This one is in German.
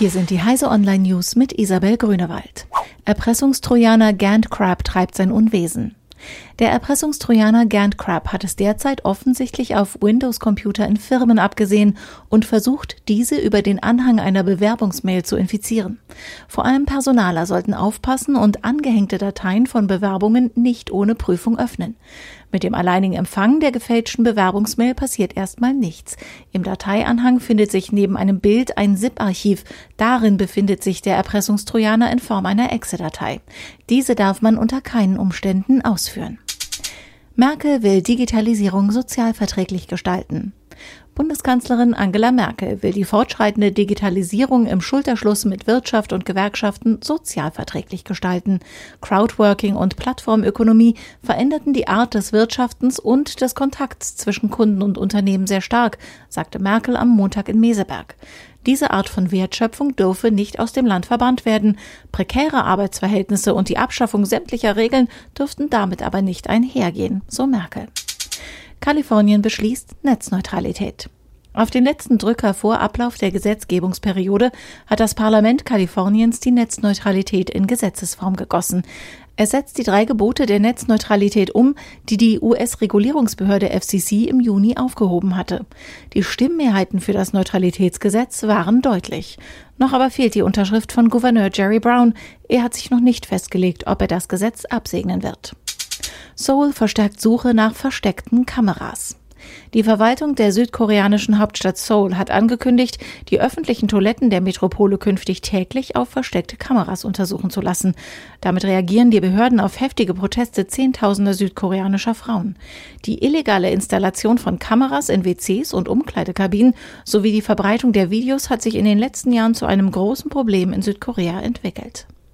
Hier sind die Heise Online News mit Isabel Grünewald. Erpressungstrojaner Gant Crab treibt sein Unwesen. Der Erpressungstrojaner Gant Crab hat es derzeit offensichtlich auf Windows-Computer in Firmen abgesehen und versucht, diese über den Anhang einer Bewerbungsmail zu infizieren. Vor allem Personaler sollten aufpassen und angehängte Dateien von Bewerbungen nicht ohne Prüfung öffnen. Mit dem alleinigen Empfang der gefälschten Bewerbungsmail passiert erstmal nichts. Im Dateianhang findet sich neben einem Bild ein ZIP-Archiv. Darin befindet sich der Erpressungstrojaner in Form einer Exe-Datei. Diese darf man unter keinen Umständen ausführen. Merkel will Digitalisierung sozialverträglich gestalten. Bundeskanzlerin Angela Merkel will die fortschreitende Digitalisierung im Schulterschluss mit Wirtschaft und Gewerkschaften sozialverträglich gestalten. Crowdworking und Plattformökonomie veränderten die Art des Wirtschaftens und des Kontakts zwischen Kunden und Unternehmen sehr stark, sagte Merkel am Montag in Meseberg. Diese Art von Wertschöpfung dürfe nicht aus dem Land verbannt werden. Prekäre Arbeitsverhältnisse und die Abschaffung sämtlicher Regeln dürften damit aber nicht einhergehen, so Merkel. Kalifornien beschließt Netzneutralität. Auf den letzten Drücker vor Ablauf der Gesetzgebungsperiode hat das Parlament Kaliforniens die Netzneutralität in Gesetzesform gegossen. Es setzt die drei Gebote der Netzneutralität um, die die US-Regulierungsbehörde FCC im Juni aufgehoben hatte. Die Stimmmehrheiten für das Neutralitätsgesetz waren deutlich. Noch aber fehlt die Unterschrift von Gouverneur Jerry Brown. Er hat sich noch nicht festgelegt, ob er das Gesetz absegnen wird. Seoul verstärkt Suche nach versteckten Kameras. Die Verwaltung der südkoreanischen Hauptstadt Seoul hat angekündigt, die öffentlichen Toiletten der Metropole künftig täglich auf versteckte Kameras untersuchen zu lassen. Damit reagieren die Behörden auf heftige Proteste Zehntausender südkoreanischer Frauen. Die illegale Installation von Kameras in WCs und Umkleidekabinen sowie die Verbreitung der Videos hat sich in den letzten Jahren zu einem großen Problem in Südkorea entwickelt.